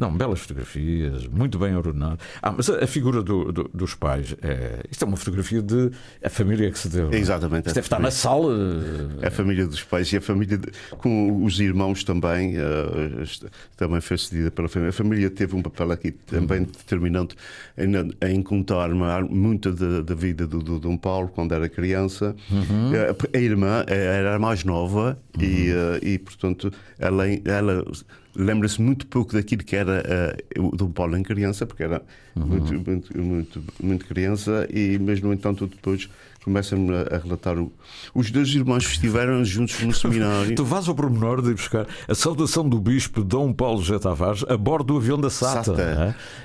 não, belas fotografias, muito bem ordenado. Ah, mas a, figura do, do, dos pais, é, isto é uma fotografia de a família que se deu. É? Exatamente. Isto deve estar na sala. É a família dos pais e a família de, com os irmãos também, uh, também foi cedida pela família. A família teve um papel aqui também uhum. determinante em, em contar muito da, da vida do, do Dom Paulo quando era criança. Uhum. A, a irmã era a mais nova uhum. e, uh, e, portanto, ela, ela lembra-se muito pouco daquilo que era uh, o Dom Paulo em criança, porque era uhum. muito, muito, muito, muito, criança, e, mas no entanto depois começa-me a, a, relatar. O, os dois irmãos estiveram juntos no seminário. tu vais ao pormenor de buscar a saudação do bispo Dom Paulo José Tavares a bordo do avião da SATA. SATA.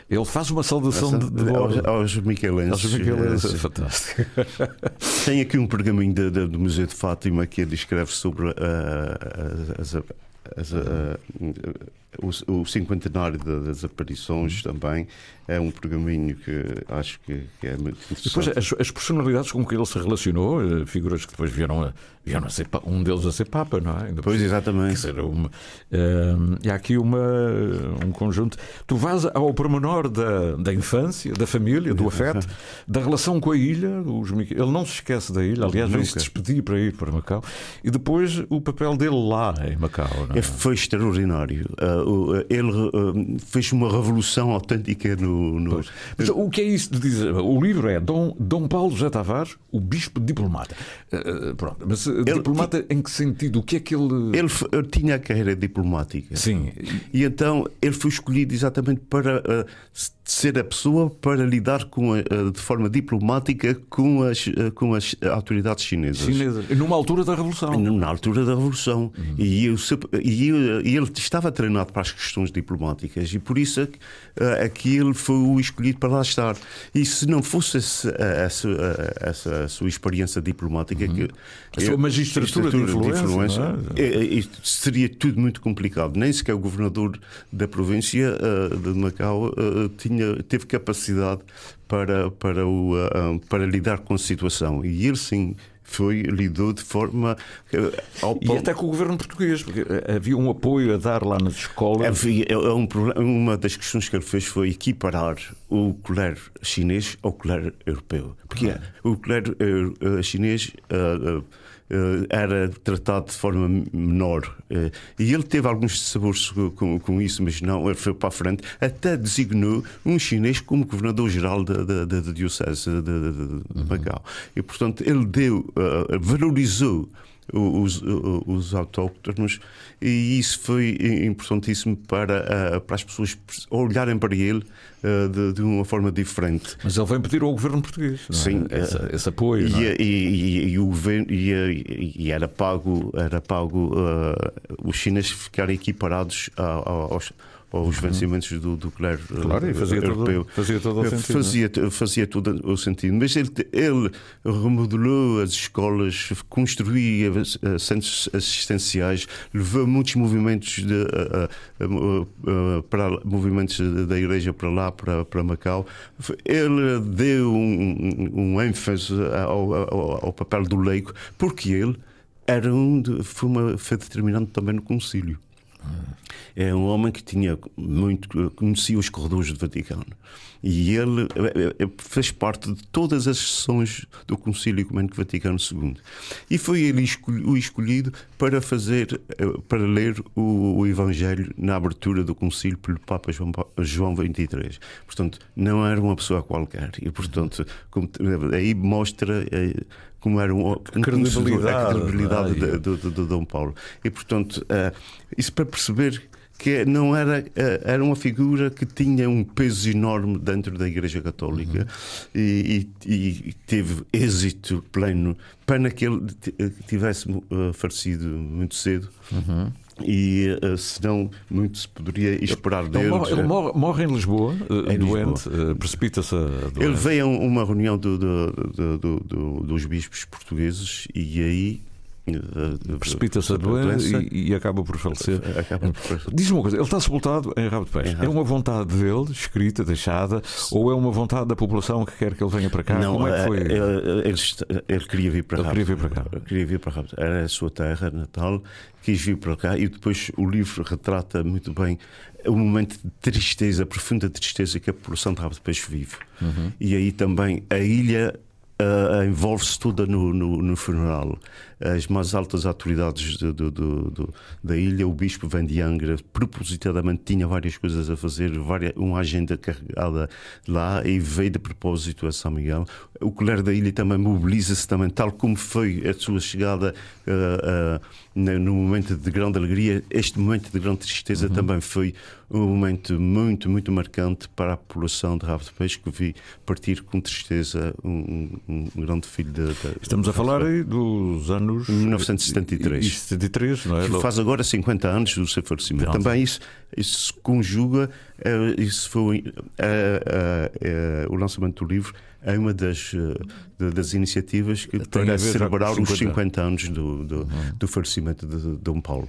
É? Ele faz uma saudação de, de bordo. Aos, aos Michelenses. Aos Michelenses, é, fantástico. Tem aqui um pergaminho de, de, do Museu de Fátima que descreve sobre uh, as, as, uh, o, o cinquentenário das aparições uhum. também é um pergaminho que acho que, que é muito interessante. Depois, as, as, personalidades com que ele se relacionou, eh, figuras que depois vieram a, vieram a ser um deles a ser Papa, não é? Depois, pois, exatamente. Dizer, uma, uh, e há aqui uma, um conjunto. Tu vais ao pormenor da, da infância, da família, do afeto, da relação com a ilha. Ele não se esquece da ilha, aliás, veio se despedir para ir para Macau. E depois o papel dele lá em Macau. É? Foi extraordinário. Ele fez uma revolução autêntica no no. Mas o que é isso de dizer? O livro é Dom, Dom Paulo José Tavares, o bispo diplomata. Uh, pronto, mas ele, diplomata em que sentido? O que é que ele. Ele, ele tinha a carreira diplomática. Sim. E então ele foi escolhido exatamente para uh, ser a pessoa para lidar com a, uh, de forma diplomática com as, com as autoridades chinesas. Chinesas. Numa altura da Revolução. Na altura da Revolução. Uhum. E, eu, e, e, ele estava treinado para as questões diplomáticas e por isso é que ele foi o escolhido para lá estar. E se não fosse essa, essa, essa sua experiência diplomática, uhum. que, a sua magistratura de influência, de influência é? É, é, seria tudo muito complicado. Nem sequer o governador da província uh, de Macau uh, tinha, teve capacidade para, para, o, uh, para lidar com a situação. E ele sim foi lidou de forma ao e até com o governo português porque havia um apoio a dar lá nas escolas havia é um problema, uma das questões que ele fez foi equiparar o colégio chinês ao colégio europeu porque ah. o colégio uh, chinês uh, uh, era tratado de forma menor. Uh, e ele teve alguns sabores com, com, isso, mas não, ele foi para a frente, até designou um chinês como governador-geral da, da, da, da Diocese de, de, de, de Macau. E, portanto, ele deu, uh, valorizou os, os autóctonos e isso foi importantíssimo para, para as pessoas olharem para ele de, de, uma forma diferente. Mas ele vem pedir ao governo português é? Sim, esse, esse apoio. E, é? e, e, e, o governo e, era pago, era pago uh, os chineses ficarem equiparados aos aos vencimentos do, do clero claro, fazia europeu. Todo, fazia todo o sentido. Fazia, é? fazia todo o sentido. Mas ele, ele remodelou as escolas, construía centros assistenciais, levou muitos movimentos de, uh, uh, para movimentos da igreja para lá, para, para Macau. Ele deu um, um ênfase ao, ao, ao papel do leigo, porque ele era um, foi, uma, foi determinante também no concílio. É um homem que tinha muito conhecia os corredores do Vaticano e ele eh, eh, fez parte de todas as sessões do Concílio Ecumênico Vaticano II e foi ele o escolhido para fazer eh, para ler o, o Evangelho na abertura do Concílio pelo Papa João, João 23. Portanto, não era uma pessoa qualquer e portanto como, aí mostra como era um, um credibilidade, a credibilidade de, de, de, de, Dom Paulo. E, portanto, uh, isso para perceber que não era, uh, era uma figura que tinha um peso enorme dentro da Igreja Católica uhum. e, e, e, teve êxito pleno. Pena que ele tivesse uh, falecido muito cedo. Uhum e uh, senão muito se poderia esperar dele. Ele morre, ele morre, morre em Lisboa, uh, em doente, uh, precipita-se a Ele veio a uma reunião do, do, do, dos bispos portugueses e aí Precipita-se a doença e, e, acaba por falecer. Acaba por falecer. Diz-me uma coisa, ele está sepultado em Rabo de Peixe. É uma vontade dele, escrita, deixada, ou é uma vontade da população que quer que ele venha para cá? Não, Como é que foi? Ele, ele, ele queria vir para ele Queria vir para cá. Queria vir para Rabo. Era a sua terra natal, quis vir para cá e depois o livro retrata muito bem o momento de tristeza, profunda tristeza que a população de Rabo de Peixe vive. Uhum. E aí também a ilha Uh, envolve-se toda no, no, no, funeral. As mais altas autoridades do, do, do, da ilha, o bispo vem de Angra, propositadamente tinha várias coisas a fazer, várias, uma agenda carregada lá e veio de propósito a São Miguel. O colher da ilha também mobiliza-se também, tal como foi a sua chegada uh, uh, no momento de grande alegria, este momento de grande tristeza uhum. também foi um momento muito, muito marcante para a população de Rabo de Peixe que vi partir com tristeza um, um, grande filho de, de Estamos a falar aí dos anos 1973. E 73, não é? Que faz agora 50 anos do seu falecimento. Também isso, isso se conjuga, uh, isso foi uh, uh, o lançamento do livro é uma das, eh, das iniciativas que Tem para celebrar 50 os 50 anos do, do, uhum. do falecimento de Dom Paulo.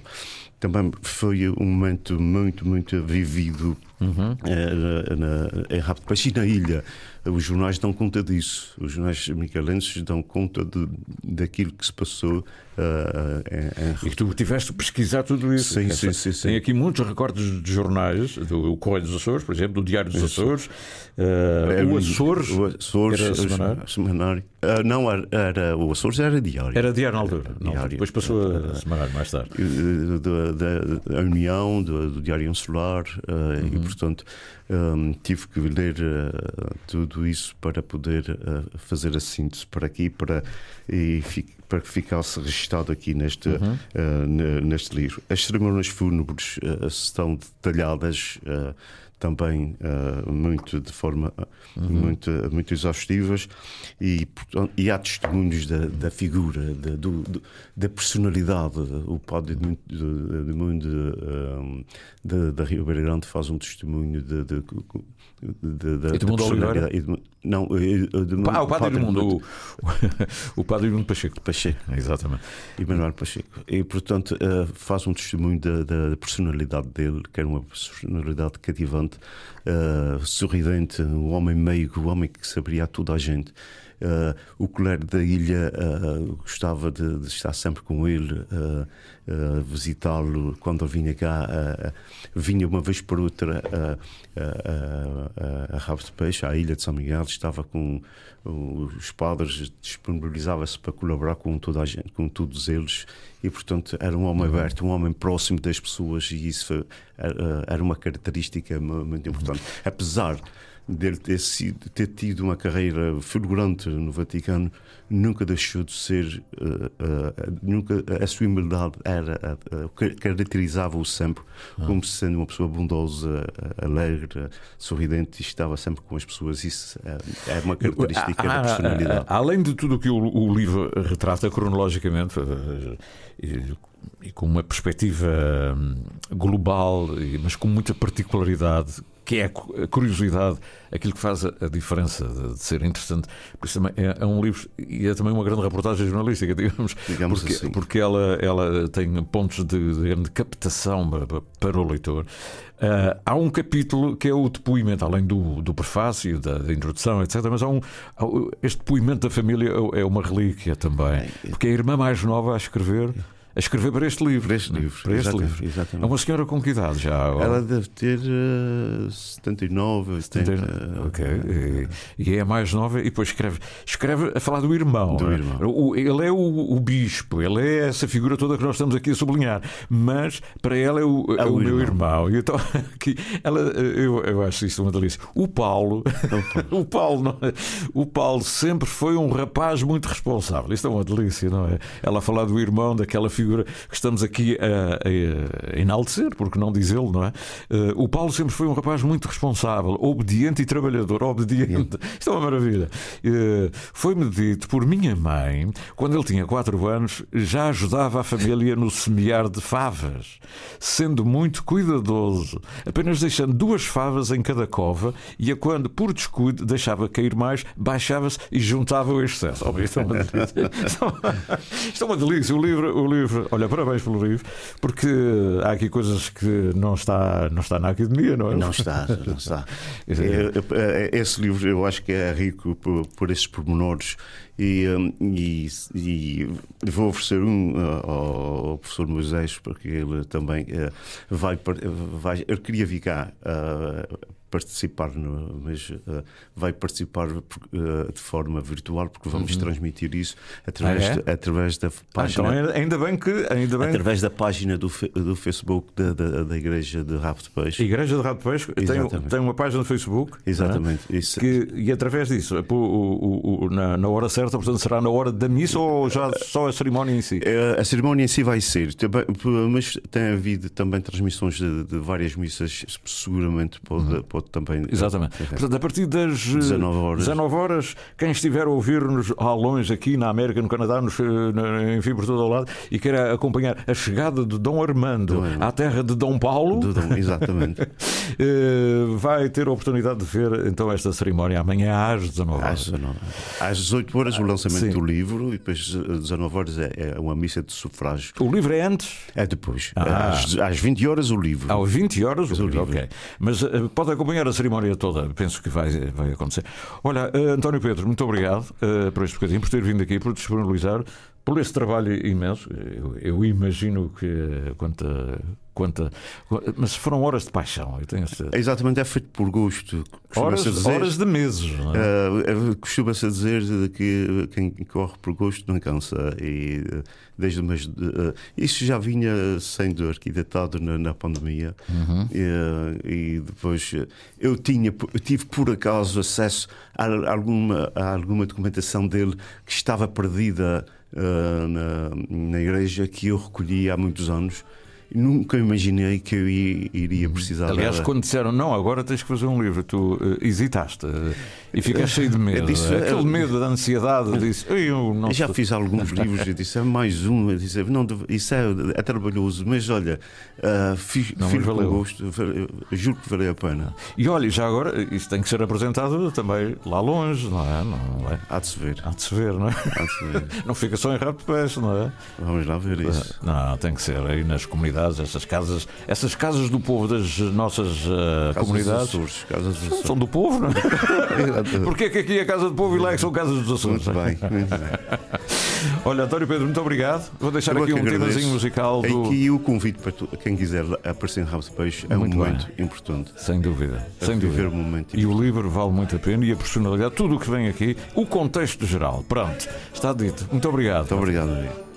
Também foi um momento muito, muito vivido uhum. Eh, na, em de Peixe e na ilha. Os jornais dão conta disso. Os jornais micalenses dão conta de, daquilo que se passou Uh, em, em... E tu tiveste a pesquisar tudo isso. Sim, sim, sim, sim, Tem aqui muitos recortes de jornais, do Correio dos Açores, por exemplo, do Diário dos Açores, uh, o Açores, o Açores era semanário. semanário. Uh, não, era, era, o Açores era diário. Era diário na altura. Diário. Depois passou a semanário mais tarde. Da, da União, do, do Diário Insular, uhum. e portanto um, tive que ler uh, tudo isso para poder uh, fazer a síntese para aqui para, e, para que ficasse registado aqui neste, uhum. uh, neste livro. As cerimônias fúnebres estão detalhadas também uh, muito de forma uhum. muito, muito exaustivas e, e há testemunhos da, da figura, da, do, da personalidade. O padre de, de, de, de, de, da Rio Grande faz um testemunho de, de, de, de, de personalidade. Não, ah, o Padre Edmundo. O, o Padre Edmundo Pacheco. Pacheco. Exatamente. Emanuel Pacheco. E, portanto, uh, faz um testemunho da, da, personalidade dele, que era uma personalidade cativante, uh, sorridente, um homem meigo, um homem que saberia a toda a gente. Uh, o colega da ilha uh, gostava de, de, estar sempre com ele, uh, visitá-lo quando ele vinha cá. vinha uma vez por outra a, Rabo de Peixe, à ilha de São Miguel, estava com os padres, disponibilizava-se para colaborar com, toda a gente, com todos eles e, portanto, era um homem uhum. aberto, um homem próximo das pessoas e isso era, era uma característica muito importante. Apesar dele ter, sido, ter tido uma carreira fulgurante no Vaticano, nunca deixou de ser, uh, uh, nunca, a sua humildade era, uh, caracterizava-o sempre ah. como sendo uma pessoa bondosa, alegre, sorridente e estava sempre com as pessoas. Isso é, uma característica da personalidade. Além de tudo o que o, o livro retrata cronologicamente, e, e com uma perspectiva hum, global, mas com muita particularidade que é a curiosidade, aquilo que faz a diferença de, de ser interessante. Por isso também é, é, um livro e é também uma grande reportagem jornalística, digamos, digamos porque, assim. porque ela, ela tem pontos de, de grande captação para, o leitor. Uh, há um capítulo que é o depoimento, além do, do prefácio, da, da introdução, etc. Mas há um, este depoimento da família é uma relíquia também, porque é a irmã mais nova a escrever a escrever para este livro. Para este livro, para este livro. Exatamente. É uma senhora com que idade já? Ela deve ter uh, 79, 80. 70, ok. E, e, é mais nova e depois escreve, escreve a falar do irmão. Do é? irmão. O, ele é o, o, bispo, ele é essa figura toda que nós estamos aqui a sublinhar, mas para ela é o, é, é o, o meu irmão. E então, aqui, ela, eu, eu acho isto uma delícia. O Paulo, o Paulo, não é? o Paulo sempre foi um rapaz muito responsável. Isto é uma delícia, não é? Ela a falar do irmão, daquela figura figura que estamos aqui a, a enaltecer, porque não dizê-lo, não é? Uh, o Paulo sempre foi um rapaz muito responsável, obediente e trabalhador. Obediente. Isto é uma maravilha. Uh, Foi-me dito por minha mãe, quando ele tinha 4 anos, já ajudava a família no semear de favas, sendo muito cuidadoso, apenas deixando duas favas em cada cova e a quando, por descuido, deixava cair mais, baixava-se e juntava o excesso. Oh, isto, é uma delícia. isto é uma delícia. O livro, o livro. Olha, parabéns pelo livro, porque há aqui coisas que não está, não está na academia, não é? Não está, não está. É, esse livro eu acho que é rico por, por esses pormenores. E, hum, e, e, vou oferecer um uh, ao professor Moisés, porque ele também uh, vai, vai. Eu queria vir cá uh, participar, no, mas uh, vai participar uh, de forma virtual, porque vamos uhum. transmitir isso através, ah, é? de, através da página. Ah, então ainda bem que. Ainda bem através da página do, do Facebook da, da, da Igreja de Rabo de Peixe. Igreja de Rabo de Peixe tem, tem, uma página no Facebook. É? Exatamente. É? Isso. Que, e através disso, o, o, o, na, na, hora certa, portanto, será na hora da missa ou já só a cerimónia em si? A cerimónia em si vai ser, mas tem havido também transmissões de, de várias missas, seguramente pode, uhum. pode também. Exatamente. É. Portanto, a partir das 19 horas, 19 horas quem estiver a ouvir-nos ao longe aqui na América, no Canadá, nos, enfim, por todo o lado, e queira acompanhar a chegada de Dom Armando à terra de Dom Paulo, Dom, exatamente, eh, vai ter a oportunidade de ver então esta cerimónia amanhã às 19 horas. Às 19, às 18 horas o lançamento Sim. do livro e depois às 19 horas é, é uma missa de sufrágio. O livro é antes? É depois. Ah. Às, às 20 horas o livro. Às 20 horas o, o livro. Ok. Mas uh, pode acompanhar a cerimónia toda, penso que vai, vai acontecer. Olha, uh, António Pedro, muito obrigado uh, por este bocadinho, por ter vindo aqui, por disponibilizar, por esse trabalho imenso. Eu, eu imagino que quanta quanta. Mas foram horas de paixão, eu tenho certeza. Exatamente, é feito por gosto. Horas, dizer, horas de meses. É? Uh, Costuma-se dizer que quem corre por gosto não cansa. E desde mas uh, isso já vinha sendo arquitetado na, na pandemia. Uhum. E, uh, e, depois eu tinha, eu tive por acaso acesso a alguma, a alguma documentação dele que estava perdida. Uh, na, na igreja que eu recolhi há muitos anos Nunca imaginei que eu iria precisar. Aliás, quando disseram não, agora tens que fazer um livro, tu uh, hesitaste uh, e ficaste cheio de medo. Disse, Aquele medo da ansiedade. Disse, eu não já fiz alguns livros e disse, é mais um. Eu disse, não, isso é, é trabalhoso, mas olha, uh, fiz, não, fiz com gosto, juro que valeu a pena. E olha, já agora, isso tem que ser apresentado também lá longe, não é? Não é? Há de se ver. Há de se ver, não é? Há de se ver. não fica só em rap não é? Vamos lá ver isso. Não, tem que ser aí nas comunidades comunidades, essas casas, essas casas do povo das nossas uh, comunidades. Açores, Casas dos Açores. São do povo, não é? Porquê é que aqui é a casa do povo e lá é que são casas dos Açores? Muito bem, muito bem. Olha, António Pedro, muito obrigado. Vou deixar Eu aqui é um que agradeço. temazinho musical do. Aqui o convite para tu- quem quiser aparecer em de Peixe é Muito um bem. momento importante. Sem dúvida, É sem dúvida. um E o livro vale muito a pena e a personalidade, tudo o que vem aqui, o contexto geral. Pronto, está dito. Muito obrigado. Muito obrigado, amigo.